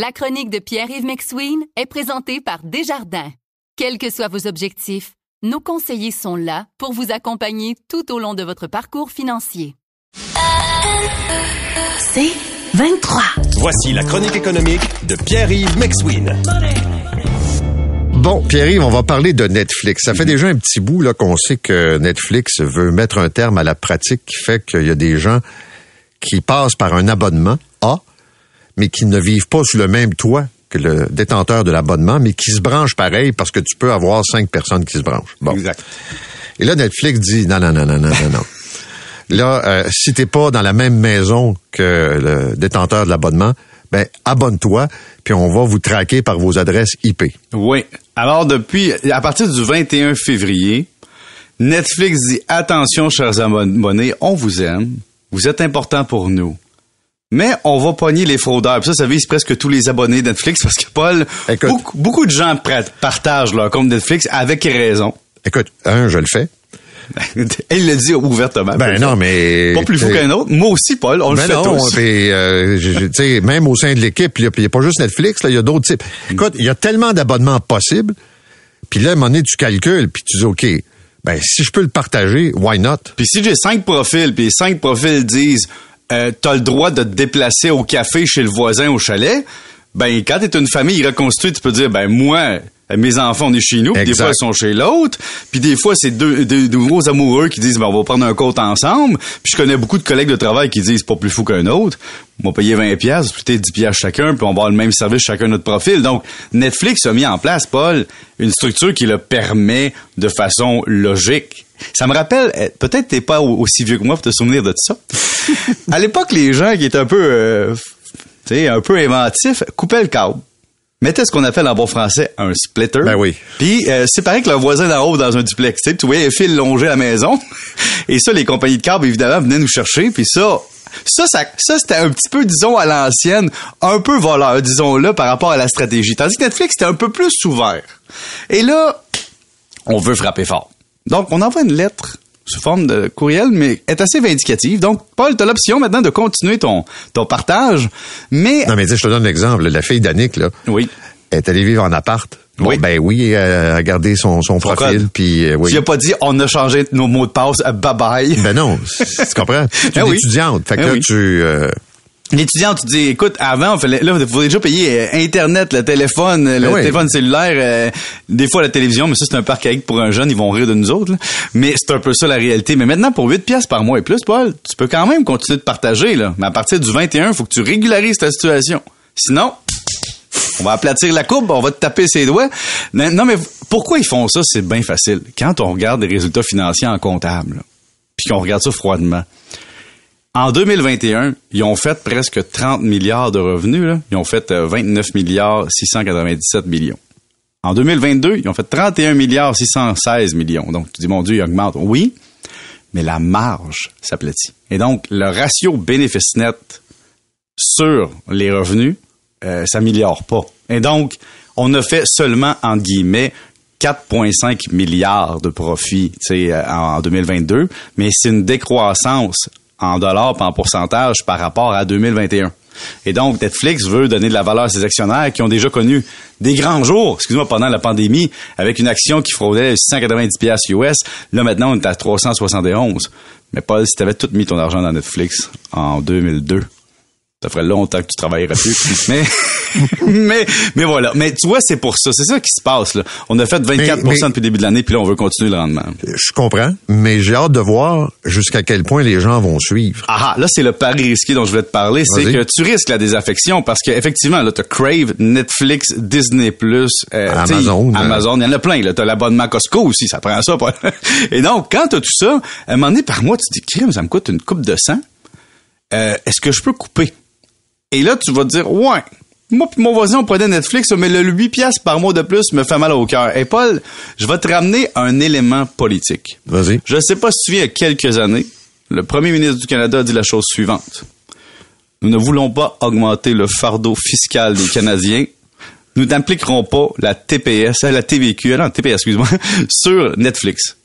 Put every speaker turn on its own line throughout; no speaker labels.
La chronique de Pierre-Yves McSween est présentée par Desjardins. Quels que soient vos objectifs, nos conseillers sont là pour vous accompagner tout au long de votre parcours financier.
C'est 23.
Voici la chronique économique de Pierre-Yves McSween.
Bon, Pierre-Yves, on va parler de Netflix. Ça fait déjà un petit bout là qu'on sait que Netflix veut mettre un terme à la pratique qui fait qu'il y a des gens qui passent par un abonnement A, mais qui ne vivent pas sous le même toit que le détenteur de l'abonnement, mais qui se branchent pareil parce que tu peux avoir cinq personnes qui se branchent. Bon.
Exact.
Et là, Netflix dit non, non, non, non, non, non, non. Là, euh, si t'es pas dans la même maison que le détenteur de l'abonnement, ben abonne-toi, puis on va vous traquer par vos adresses IP.
Oui. Alors, depuis, à partir du 21 février, Netflix dit attention, chers abonnés, on vous aime, vous êtes important pour nous. Mais on va pogner les fraudeurs. Puis ça, ça vise presque tous les abonnés de Netflix parce que Paul,
Écoute.
beaucoup, beaucoup de gens partagent leur compte Netflix avec raison.
Écoute, un, je le fais.
Il le dit ouvertement.
Ben non, mais
Pas plus fou qu'un autre. Moi aussi, Paul, on le
Ben
fait
non,
tous.
puis, euh, même au sein de l'équipe, il n'y a, pas juste Netflix, là, il y a d'autres types. Écoute, il y a tellement d'abonnements possibles, puis là, à un moment donné, tu calcules, puis tu dis, OK, ben si je peux le partager, why not?
Puis si j'ai cinq profils, puis cinq profils disent euh, t'as le droit de te déplacer au café chez le voisin au chalet, ben quand t'es une famille reconstituée, tu peux dire ben moi mes enfants on est chez nous, puis des fois ils sont chez l'autre, puis des fois c'est deux, deux, deux gros amoureux qui disent ben on va prendre un compte ensemble, puis je connais beaucoup de collègues de travail qui disent pas plus fou qu'un autre, on va payer 20 pièces, peut-être 10 pièces chacun, puis on va avoir le même service chacun notre profil. Donc Netflix a mis en place Paul une structure qui le permet de façon logique. Ça me rappelle, euh, peut-être t'es pas au- aussi vieux que moi pour te souvenir de ça. à l'époque, les gens qui étaient un peu, euh, tu sais, un peu inventifs, coupaient le câble. Mettaient ce qu'on appelle en bon français un splitter.
Ben oui.
Puis euh, c'est pareil que le voisin d'en haut dans un duplex. Tu voyais les fils longer à la maison. Et ça, les compagnies de câble, évidemment, venaient nous chercher. Puis ça, ça, ça, ça c'était un petit peu, disons, à l'ancienne, un peu voleur, disons-le, par rapport à la stratégie. Tandis que Netflix, c'était un peu plus ouvert. Et là, on veut frapper fort. Donc, on envoie une lettre sous forme de courriel, mais est assez vindicative. Donc, Paul, tu as l'option maintenant de continuer ton, ton partage, mais...
Non, mais sais, je te donne l'exemple. La fille d'Annick, là,
Oui.
est allée vivre en appart. Bon,
Oui.
ben oui, elle a gardé son, son profil, puis euh, oui.
Tu n'as pas dit, on a changé nos mots de passe, euh, bye-bye.
Ben non, tu comprends? Tu es
Ben
une
oui.
étudiante. Fait que
Ben
là,
oui.
tu... euh,
L'étudiant, tu dis, écoute, avant, il fallait, là, il faut déjà payer euh, Internet, le téléphone, euh, le
Ben oui.
téléphone cellulaire, euh, des fois la télévision, mais ça, c'est un parc à pour un jeune, ils vont rire de nous autres, là. Mais c'est un peu ça la réalité. Mais maintenant, pour 8 pièces par mois et plus, Paul, tu peux quand même continuer de partager, là. Mais à partir du 21, il faut que tu régularises ta situation. Sinon, on va aplatir la courbe, on va te taper ses doigts. Non, mais pourquoi ils font ça? C'est bien facile. Quand on regarde les résultats financiers en comptable, puis qu'on regarde ça froidement, en 2021, ils ont fait presque 30 milliards de revenus. Ils ont fait euh, 29 milliards 697 millions. En 2022, ils ont fait 31 milliards 616 millions. Donc, tu dis, mon Dieu, ils augmentent. Oui, mais la marge s'aplatit. Et donc, le ratio bénéfice net sur les revenus euh, s'améliore pas. Et donc, on a fait seulement, entre guillemets, 4,5 milliards de profits euh, en 2022, mais c'est une décroissance en dollars et en pourcentage par rapport à 2021. Et donc, Netflix veut donner de la valeur à ses actionnaires qui ont déjà connu des grands jours, excuse-moi, pendant la pandémie, avec une action qui fraudait 690 piastres US. Là, maintenant, on est à 371. Mais Paul, si tu avais tout mis ton argent dans Netflix en 2002, ça ferait longtemps que tu travaillerais plus. mais, mais, mais voilà. Mais tu vois, c'est pour ça. C'est ça qui se passe, là. On a fait 24
Mais- mais-
depuis le début de l'année, puis là, on veut continuer le rendement.
je comprends, mais j'ai hâte de voir jusqu'à quel point les gens vont suivre.
Ah, ah, là, c'est le pari risqué dont je voulais te parler. C'est que tu risques la désaffection parce qu'effectivement, là, t'as Crave, Netflix, Disney+, euh,
Amazon, euh.
Amazon, il y en a plein, là. T'as l'abonnement Costco aussi, ça prend ça. pas- Et donc, quand t'as tout ça, à un moment donné, par mois, tu te dis, crime, ça me coûte une coupe de sang. Euh, est-ce que je peux couper? Et là, tu vas te dire, ouais, moi pis mon voisin, on prenait Netflix, mais le 8 piastres par mois de plus me fait mal au cœur. Et Paul, je vais te ramener un élément politique.
Vas-y.
Je ne sais pas si tu viens il y a quelques années, le premier ministre du Canada a dit la chose suivante. Nous ne voulons pas augmenter le fardeau fiscal des Canadiens. Nous n'appliquerons pas la TPS, euh, la TVQ, euh, non, TPS, excuse-moi, sur Netflix.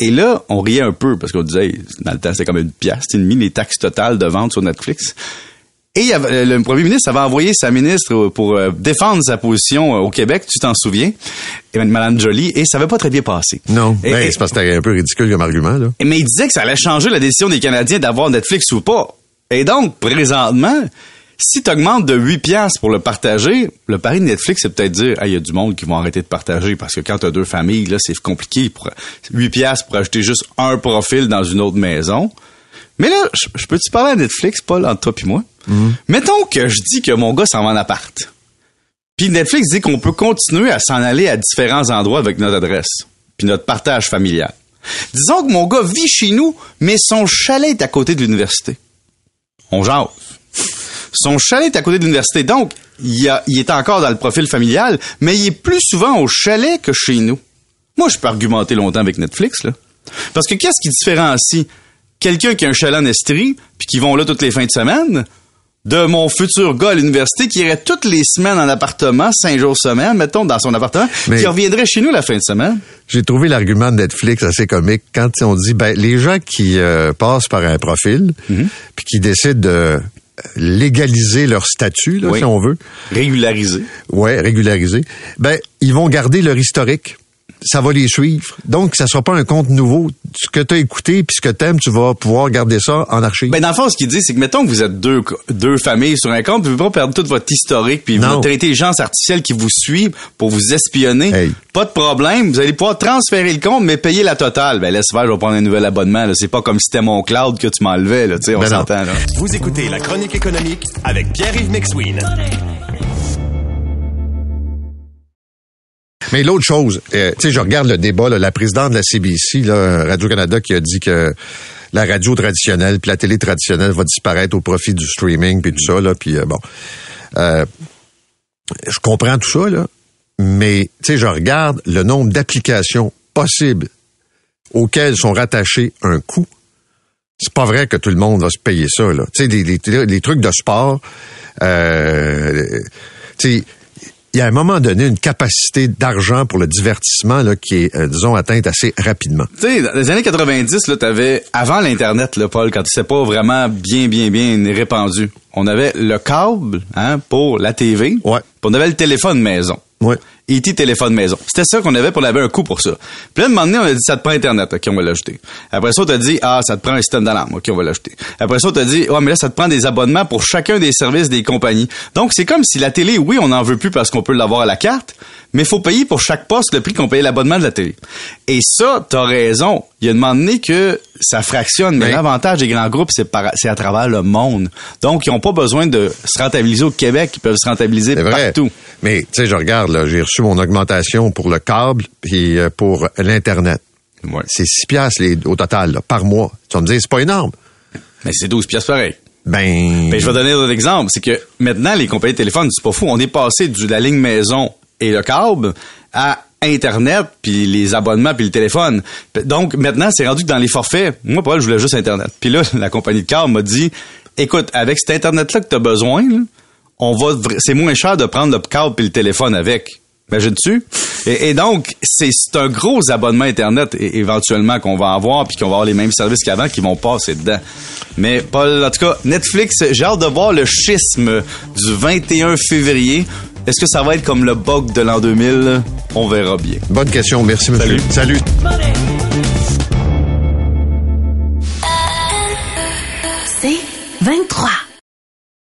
Et là, on riait un peu parce qu'on disait, dans le temps, c'était comme une pièce, et demie les taxes totales de vente sur Netflix. Et il avait- le premier ministre avait envoyé sa ministre pour euh, défendre sa position euh, au Québec, tu t'en souviens, Mme Jolie, et ça n'avait pas très bien passé.
Non, ben, c'est parce que c'était un peu ridicule comme argument, là.
mais il disait que ça allait changer la décision des Canadiens d'avoir Netflix ou pas. Et donc, présentement, si tu augmentes de 8 piastres pour le partager, le pari de Netflix, c'est peut-être dire, Ah, il y a du monde qui vont arrêter de partager parce que quand tu as deux familles, là, c'est compliqué. Pour, 8 piastres pour acheter juste un profil dans une autre maison. Mais là, je, je peux-tu parler à Netflix, Paul, entre toi et moi? Mettons que je dis que mon gars s'en va en appart. Puis Netflix dit qu'on peut continuer à s'en aller à différents endroits avec notre adresse, puis notre partage familial. Disons que mon gars vit chez nous, mais son chalet est à côté de l'université. On jase. Son chalet est à côté de l'université, donc il, il est encore dans le profil familial, mais il est plus souvent au chalet que chez nous. Moi, je peux argumenter longtemps avec Netflix, là. Parce que qu'est-ce qui différencie quelqu'un qui a un chalet en Estrie, puis qui vont là toutes les fins de semaine, de mon futur gars à l'université qui irait toutes les semaines en appartement, cinq jours semaine, mettons, dans son appartement,
Mais-
qui reviendrait chez nous la fin de semaine.
J'ai trouvé l'argument de Netflix assez comique quand on dit ben les gens qui euh, passent par un profil
Mhm.
puis qui décident de légaliser leur statut là,
Oui.
si on veut,
Régularisé.
ouais, régulariser, ben ils vont garder leur historique. Ça va les suivre. Donc ça sera pas un compte nouveau. Ce que tu as écouté puis ce que t'aimes, tu vas pouvoir garder ça en archive.
Ben, dans le fond, ce qu'il dit, c'est que, mettons que vous êtes deux, deux familles sur un compte, vous pouvez pas perdre toute votre historique, puis votre intelligence artificielle qui vous suit pour vous espionner.
Hey.
Pas de problème. Vous allez pouvoir transférer le compte, mais payer la totale. Ben, laisse faire, je vais prendre un nouvel abonnement, là. C'est pas comme si c'était mon cloud que tu m'enlevais, là. Tu sais, on
Ben
s'entend, là.
Vous écoutez la chronique économique avec Pierre-Yves McSween.
Mais l'autre chose, euh, tu sais, je regarde le débat, là, la présidente de la CBC, Radio-Canada, qui a dit que la radio traditionnelle puis la télé traditionnelle va disparaître au profit du streaming puis tout ça, là, puis euh, bon. Euh, je comprends tout ça, là, mais, tu sais, je regarde le nombre d'applications possibles auxquelles sont rattachés un coût. C'est pas vrai que tout le monde va se payer ça, là. Tu sais, les trucs de sport, euh, tu sais, il y a à un moment donné une capacité d'argent pour le divertissement là, qui est, euh, disons, atteinte assez rapidement.
Tu sais, dans les années 90, là, t'avais, avant l'Internet, là, Paul, quand c'était pas vraiment bien, bien, bien répandu, on avait le câble, hein, pour la TV.
Ouais.
Puis on avait le téléphone maison.
Ouais.
E.T. téléphone maison. C'était ça qu'on avait, pour avait un coût pour ça. Puis là, un moment donné, on a dit, ça te prend Internet, OK, on va l'ajouter. Après ça, on t'a dit, ah, ça te prend un système d'alarme, OK, on va l'ajouter. Après ça, on t'a dit, ouais, mais là, ça te prend des abonnements pour chacun des services des compagnies. Donc, c'est comme si la télé, oui, on n'en veut plus parce qu'on peut l'avoir à la carte, mais il faut payer pour chaque poste le prix qu'on payait l'abonnement de la télé. Et ça, t'as raison. Il y a un moment donné que ça fractionne, mais l'avantage des grands groupes, c'est par- c'est à travers le monde. Donc, ils n'ont pas besoin de se rentabiliser au Québec, ils peuvent se rentabiliser partout.
Mais, tu sais, je regarde, là, j'ai reçu mon augmentation pour le câble puis euh, pour l'Internet.
Ouais.
C'est 6 piastres les, au total, là, par mois. Tu vas me dire, c'est pas énorme.
Mais c'est 12 pièces pareil.
Ben,
Ben, je vais donner un exemple. C'est que maintenant, les compagnies de téléphone, c'est pas fou. On est passé de la ligne maison et le câble à Internet, puis les abonnements, puis le téléphone. Donc, maintenant, c'est rendu que dans les forfaits, moi, Paul, je voulais juste Internet. Puis là, la compagnie de câble m'a dit, écoute, avec cet Internet-là que tu as besoin, là, on va, c'est moins cher de prendre le câble puis le téléphone avec. Imagines-tu? Et, et donc, c'est c'est un gros abonnement Internet éventuellement qu'on va avoir puis qu'on va avoir les mêmes services qu'avant qui vont passer dedans. Mais Paul, en tout cas, Netflix, j'ai hâte de voir le schisme du 21 février. Est-ce que ça va être comme le bug de l'an 2000? On verra bien.
bonne question. Merci, monsieur. Salut.
C'est 23.